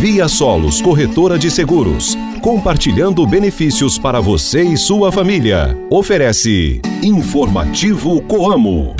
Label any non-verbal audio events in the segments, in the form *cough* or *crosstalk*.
Via Solos Corretora de Seguros, compartilhando benefícios para você e sua família. Oferece Informativo Coamo.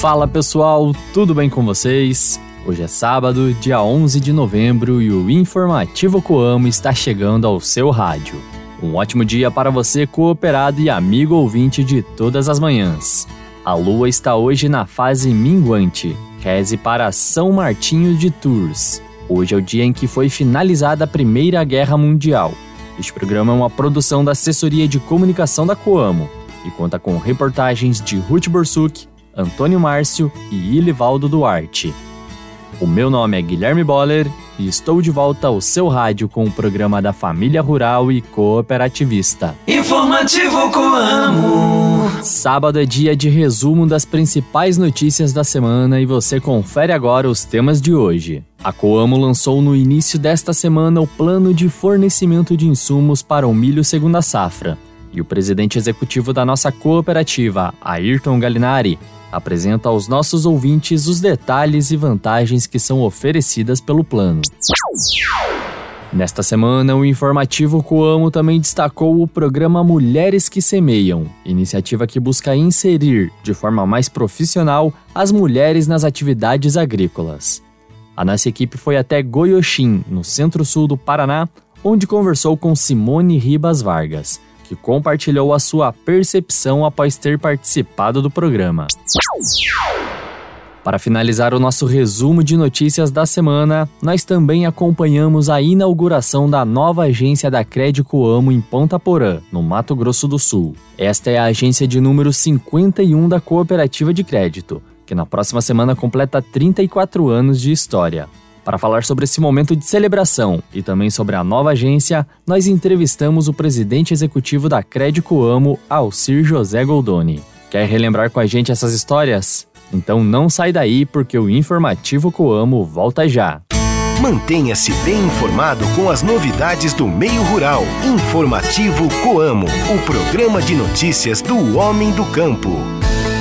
Fala pessoal, tudo bem com vocês? Hoje é sábado, dia 11 de novembro e o Informativo Coamo está chegando ao seu rádio. Um ótimo dia para você, cooperado e amigo ouvinte de todas as manhãs. A lua está hoje na fase minguante. Reze para São Martinho de Tours. Hoje é o dia em que foi finalizada a Primeira Guerra Mundial. Este programa é uma produção da Assessoria de Comunicação da Coamo e conta com reportagens de Ruth Borsuk, Antônio Márcio e Ilivaldo Duarte. O meu nome é Guilherme Boller e estou de volta ao seu rádio com o programa da Família Rural e Cooperativista. Informativo Coamo. Sábado é dia de resumo das principais notícias da semana e você confere agora os temas de hoje. A Coamo lançou no início desta semana o plano de fornecimento de insumos para o milho segunda safra. E o presidente executivo da nossa cooperativa, Ayrton Galinari, apresenta aos nossos ouvintes os detalhes e vantagens que são oferecidas pelo plano. Nesta semana, o informativo Coamo também destacou o programa Mulheres que Semeiam, iniciativa que busca inserir, de forma mais profissional, as mulheres nas atividades agrícolas. A nossa equipe foi até Goiôxim, no centro-sul do Paraná, onde conversou com Simone Ribas Vargas, que compartilhou a sua percepção após ter participado do programa. Para finalizar o nosso resumo de notícias da semana, nós também acompanhamos a inauguração da nova agência da Crédito Amo em Ponta Porã, no Mato Grosso do Sul. Esta é a agência de número 51 da Cooperativa de Crédito, que na próxima semana completa 34 anos de história. Para falar sobre esse momento de celebração e também sobre a nova agência, nós entrevistamos o presidente executivo da Crédito Amo, Alcir José Goldoni. Quer relembrar com a gente essas histórias? Então não sai daí porque o Informativo Coamo volta já. Mantenha-se bem informado com as novidades do meio rural. Informativo Coamo, o programa de notícias do homem do campo.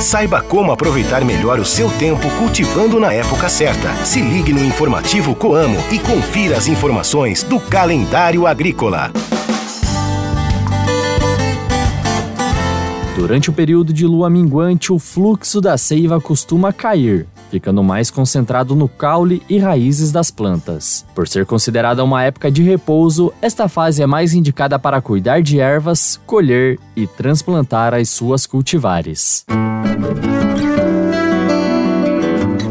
Saiba como aproveitar melhor o seu tempo cultivando na época certa. Se ligue no informativo Coamo e confira as informações do calendário agrícola. Durante o período de lua minguante, o fluxo da seiva costuma cair, ficando mais concentrado no caule e raízes das plantas. Por ser considerada uma época de repouso, esta fase é mais indicada para cuidar de ervas, colher e transplantar as suas cultivares.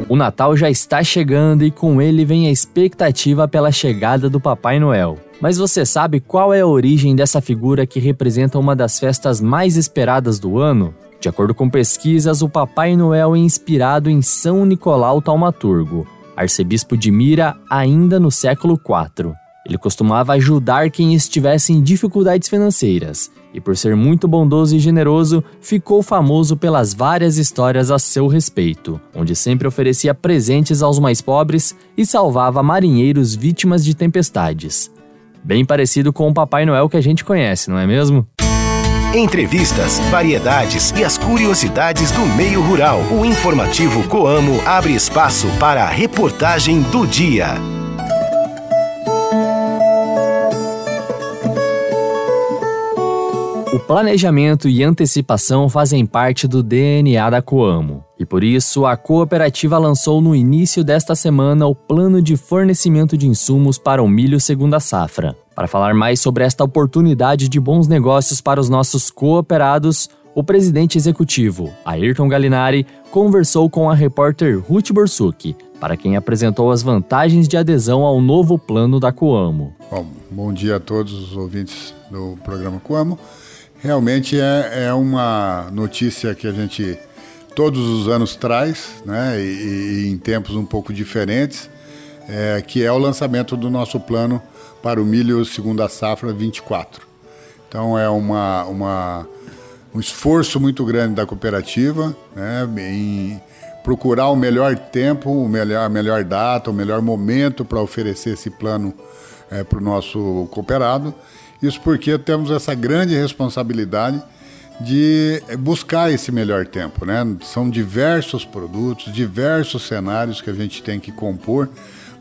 O Natal já está chegando e com ele vem a expectativa pela chegada do Papai Noel. Mas você sabe qual é a origem dessa figura que representa uma das festas mais esperadas do ano? De acordo com pesquisas, o Papai Noel é inspirado em São Nicolau Taumaturgo, arcebispo de Mira ainda no século IV. Ele costumava ajudar quem estivesse em dificuldades financeiras e, por ser muito bondoso e generoso, ficou famoso pelas várias histórias a seu respeito, onde sempre oferecia presentes aos mais pobres e salvava marinheiros vítimas de tempestades. Bem parecido com o Papai Noel que a gente conhece, não é mesmo? Entrevistas, variedades e as curiosidades do meio rural. O informativo Coamo abre espaço para a reportagem do dia. O planejamento e antecipação fazem parte do DNA da Coamo. E por isso, a cooperativa lançou no início desta semana o plano de fornecimento de insumos para o milho segunda safra. Para falar mais sobre esta oportunidade de bons negócios para os nossos cooperados, o presidente executivo, Ayrton Galinari, conversou com a repórter Ruth Borsuk, para quem apresentou as vantagens de adesão ao novo plano da Coamo. Bom, bom dia a todos os ouvintes do programa Coamo. Realmente é, é uma notícia que a gente todos os anos traz, né, e, e em tempos um pouco diferentes, é, que é o lançamento do nosso plano para o milho segunda safra 24. Então é uma, uma, um esforço muito grande da cooperativa né, em procurar o melhor tempo, o melhor, a melhor data, o melhor momento para oferecer esse plano é, para o nosso cooperado. Isso porque temos essa grande responsabilidade de buscar esse melhor tempo, né? São diversos produtos, diversos cenários que a gente tem que compor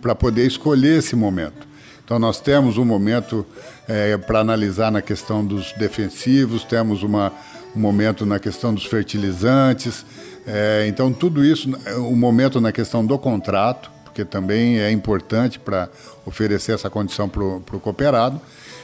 para poder escolher esse momento. Então nós temos um momento é, para analisar na questão dos defensivos, temos uma, um momento na questão dos fertilizantes, é, então tudo isso, um momento na questão do contrato, porque também é importante para oferecer essa condição para o cooperado.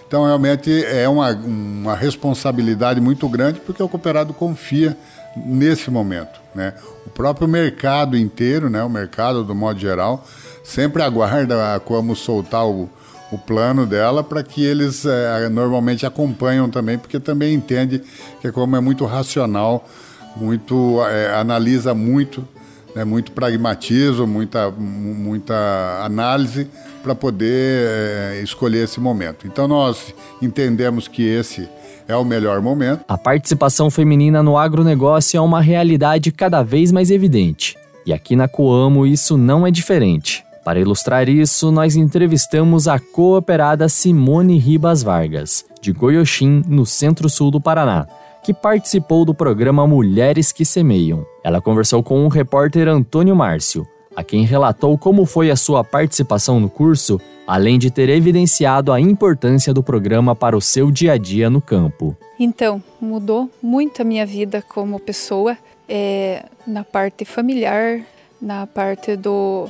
Então, realmente é uma, uma responsabilidade muito grande, porque o cooperado confia nesse momento. Né? O próprio mercado inteiro, né? o mercado do modo geral, sempre aguarda como soltar o, o plano dela para que eles é, normalmente acompanham também, porque também entende que como é muito racional, muito é, analisa muito né, muito pragmatismo, muita, muita análise para poder é, escolher esse momento. Então nós entendemos que esse é o melhor momento. A participação feminina no agronegócio é uma realidade cada vez mais evidente. E aqui na Coamo isso não é diferente. Para ilustrar isso, nós entrevistamos a cooperada Simone Ribas Vargas, de Goioxim, no centro-sul do Paraná que participou do programa Mulheres que Semeiam. Ela conversou com o repórter Antônio Márcio, a quem relatou como foi a sua participação no curso, além de ter evidenciado a importância do programa para o seu dia a dia no campo. Então, mudou muito a minha vida como pessoa, é, na parte familiar, na parte do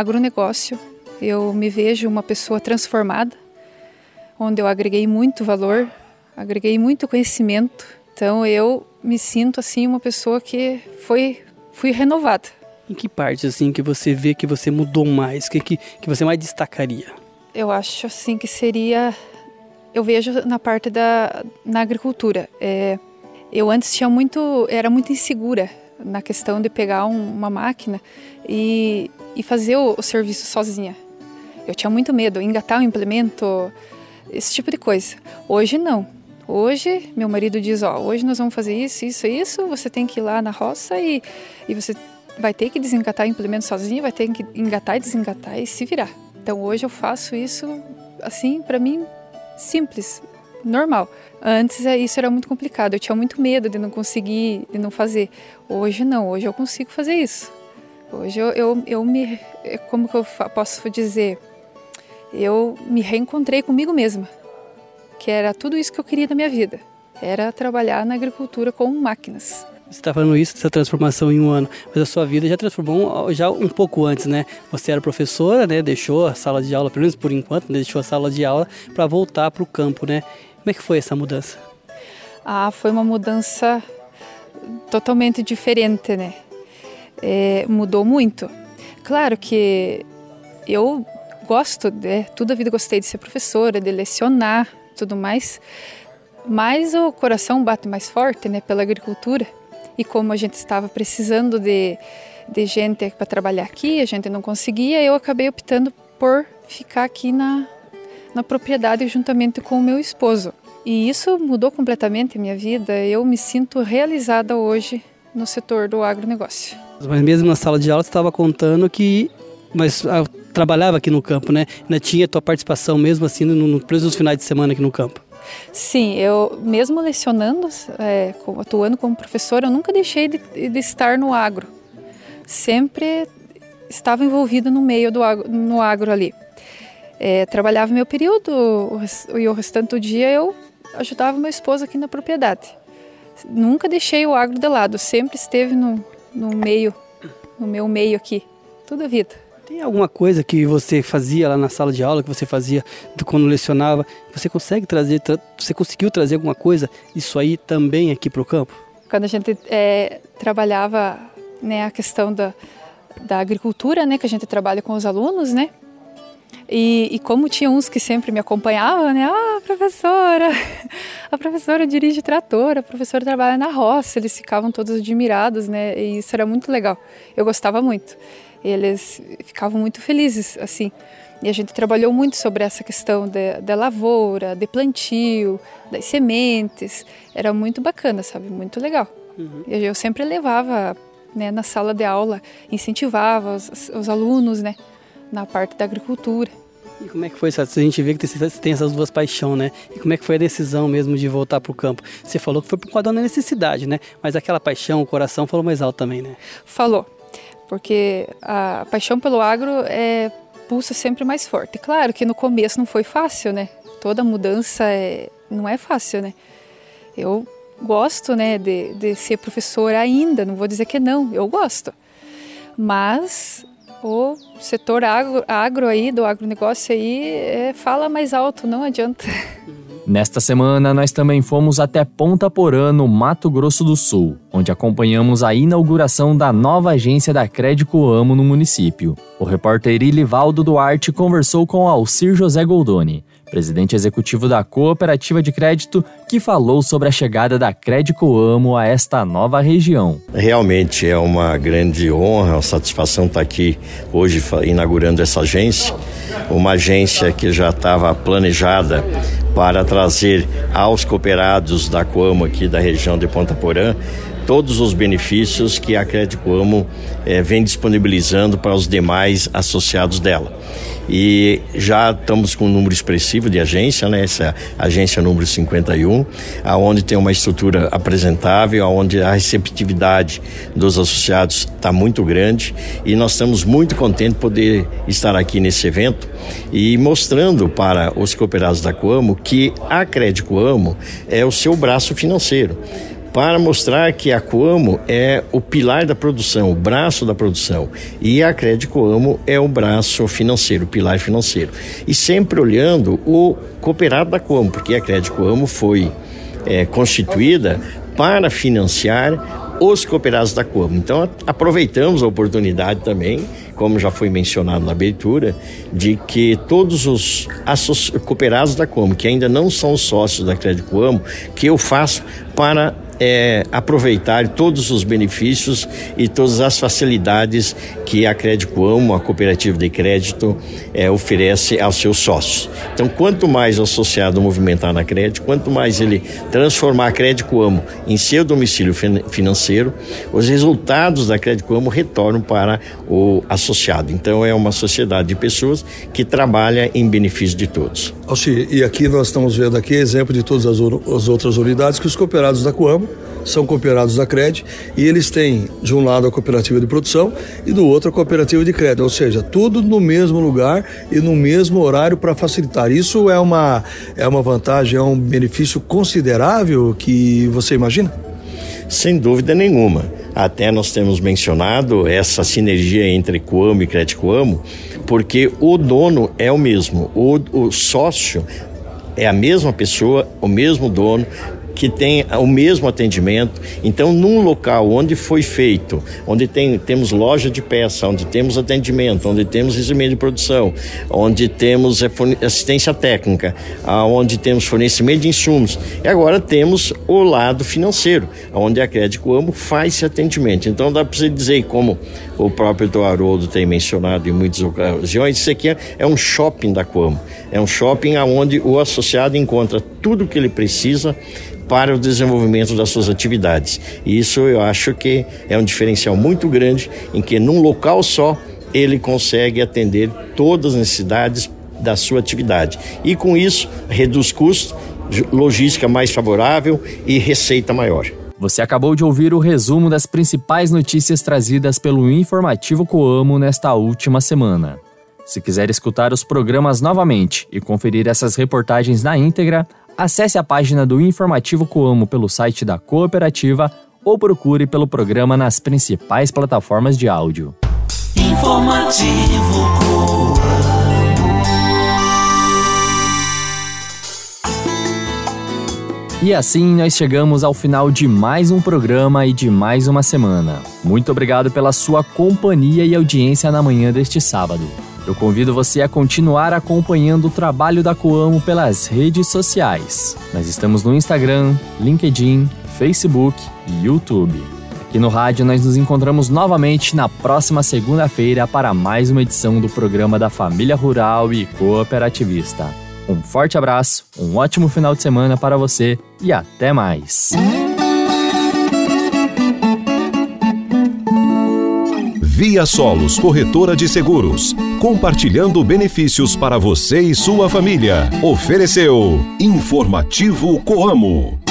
agronegócio. Eu me vejo uma pessoa transformada, onde eu agreguei muito valor, agreguei muito conhecimento então eu me sinto assim uma pessoa que foi fui renovada. Em que parte assim que você vê que você mudou mais, que que, que você mais destacaria? Eu acho assim que seria eu vejo na parte da na agricultura. É, eu antes tinha muito era muito insegura na questão de pegar um, uma máquina e, e fazer o, o serviço sozinha. Eu tinha muito medo, engatar o um implemento, esse tipo de coisa. Hoje não. Hoje, meu marido diz: Ó, hoje nós vamos fazer isso, isso, isso. Você tem que ir lá na roça e, e você vai ter que desengatar implemento sozinho, vai ter que engatar e desengatar e se virar. Então hoje eu faço isso assim, para mim, simples, normal. Antes é, isso era muito complicado, eu tinha muito medo de não conseguir, de não fazer. Hoje não, hoje eu consigo fazer isso. Hoje eu, eu, eu me. É como que eu posso dizer? Eu me reencontrei comigo mesma que era tudo isso que eu queria da minha vida. Era trabalhar na agricultura com máquinas. Você está falando isso, essa transformação em um ano, mas a sua vida já transformou já um pouco antes, né? Você era professora, né? Deixou a sala de aula, pelo menos por enquanto, né? deixou a sala de aula para voltar para o campo, né? Como é que foi essa mudança? Ah, foi uma mudança totalmente diferente, né? É, mudou muito. Claro que eu gosto, né? toda a vida gostei de ser professora, de lecionar, tudo mais, mas o coração bate mais forte, né, pela agricultura. E como a gente estava precisando de, de gente para trabalhar aqui, a gente não conseguia, eu acabei optando por ficar aqui na, na propriedade juntamente com o meu esposo. E isso mudou completamente a minha vida. Eu me sinto realizada hoje no setor do agronegócio. Mas mesmo na sala de aula você estava contando que mas ah, trabalhava aqui no campo, né? Ainda tinha tua participação mesmo assim, no, no, nos finais de semana aqui no campo. Sim, eu mesmo lecionando, é, atuando como professora, eu nunca deixei de, de, estar no agro. Sempre estava envolvida no meio do agro, no agro ali. É, trabalhava meu período e o restante do dia eu ajudava meu esposo aqui na propriedade. Nunca deixei o agro de lado, sempre esteve no, no meio, no meu meio aqui, toda a vida. Tem alguma coisa que você fazia lá na sala de aula, que você fazia quando lecionava, você consegue trazer, tra você conseguiu trazer alguma coisa, isso aí também aqui para o campo? Quando a gente é, trabalhava né, a questão da, da agricultura, né, que a gente trabalha com os alunos, né? E, e, como tinha uns que sempre me acompanhavam, né? Ah, professora, *laughs* a professora dirige trator, a professora trabalha na roça. Eles ficavam todos admirados, né? E isso era muito legal. Eu gostava muito. Eles ficavam muito felizes, assim. E a gente trabalhou muito sobre essa questão da lavoura, de plantio, das sementes. Era muito bacana, sabe? Muito legal. Uhum. Eu sempre levava né, na sala de aula, incentivava os, os alunos, né? Na parte da agricultura. E como é que foi isso? A gente vê que você tem essas duas paixões, né? E como é que foi a decisão mesmo de voltar para o campo? Você falou que foi por causa da necessidade, né? Mas aquela paixão, o coração falou mais alto também, né? Falou, porque a paixão pelo agro é pulsa sempre mais forte. Claro que no começo não foi fácil, né? Toda mudança é, não é fácil, né? Eu gosto, né, de, de ser professora ainda, não vou dizer que não, eu gosto. Mas o setor agro, agro aí, do agronegócio aí, é, fala mais alto, não adianta. Nesta semana, nós também fomos até Ponta Porã, no Mato Grosso do Sul, onde acompanhamos a inauguração da nova agência da Crédito Amo no município. O repórter Ilivaldo Duarte conversou com Alcir José Goldoni, presidente executivo da Cooperativa de Crédito, que falou sobre a chegada da Crédito Amo a esta nova região. Realmente é uma grande honra, uma satisfação estar aqui hoje inaugurando essa agência, uma agência que já estava planejada para trazer aos cooperados da Coamo aqui da região de Ponta Porã todos os benefícios que a Crédito Amo eh, vem disponibilizando para os demais associados dela. E já estamos com um número expressivo de agência, né? Essa agência número 51, aonde tem uma estrutura apresentável, aonde a receptividade dos associados está muito grande. E nós estamos muito contentes de poder estar aqui nesse evento e mostrando para os cooperados da Coamo que a Crédito Coamo é o seu braço financeiro para mostrar que a Coamo é o pilar da produção, o braço da produção, e a Crédito Coamo é o braço financeiro, o pilar financeiro. E sempre olhando o cooperado da Coamo, porque a Crédito Coamo foi é, constituída para financiar os cooperados da Coamo. Então aproveitamos a oportunidade também, como já foi mencionado na abertura, de que todos os cooperados da Coamo, que ainda não são sócios da Crédito Coamo, que eu faço para é, aproveitar todos os benefícios e todas as facilidades que a Crédito Amo, a cooperativa de crédito, é, oferece aos seus sócios. Então, quanto mais o associado movimentar na crédito, quanto mais ele transformar a Crédito Amo em seu domicílio financeiro, os resultados da Crédito Amo retornam para o associado. Então, é uma sociedade de pessoas que trabalha em benefício de todos. Alci, e aqui nós estamos vendo aqui exemplo de todas as, as outras unidades que os cooperados da Coamo são cooperados da CRED e eles têm de um lado a cooperativa de produção e do outro a cooperativa de crédito, ou seja, tudo no mesmo lugar e no mesmo horário para facilitar. Isso é uma é uma vantagem, é um benefício considerável que você imagina? Sem dúvida nenhuma. Até nós temos mencionado essa sinergia entre Coamo e Crédito Coamo, porque o dono é o mesmo, o, o sócio é a mesma pessoa, o mesmo dono, que tem o mesmo atendimento. Então, num local onde foi feito, onde tem, temos loja de peça, onde temos atendimento, onde temos recebimento de produção, onde temos assistência técnica, onde temos fornecimento de insumos, e agora temos o lado financeiro, onde a Crédito Amo faz esse atendimento. Então, dá para você dizer, como o próprio Dr. Haroldo tem mencionado em muitas ocasiões, isso aqui é, é um shopping da Coamo. É um shopping onde o associado encontra tudo o que ele precisa para o desenvolvimento das suas atividades. E isso eu acho que é um diferencial muito grande em que num local só ele consegue atender todas as necessidades da sua atividade. E com isso reduz custos, logística mais favorável e receita maior. Você acabou de ouvir o resumo das principais notícias trazidas pelo Informativo Coamo nesta última semana. Se quiser escutar os programas novamente e conferir essas reportagens na íntegra, Acesse a página do Informativo Coamo pelo site da cooperativa ou procure pelo programa nas principais plataformas de áudio. Informativo Coamo. E assim nós chegamos ao final de mais um programa e de mais uma semana. Muito obrigado pela sua companhia e audiência na manhã deste sábado. Eu convido você a continuar acompanhando o trabalho da Coamo pelas redes sociais. Nós estamos no Instagram, LinkedIn, Facebook e YouTube. Aqui no rádio nós nos encontramos novamente na próxima segunda-feira para mais uma edição do programa da Família Rural e Cooperativista. Um forte abraço, um ótimo final de semana para você e até mais. Via Solos Corretora de Seguros, compartilhando benefícios para você e sua família. Ofereceu Informativo Coamo.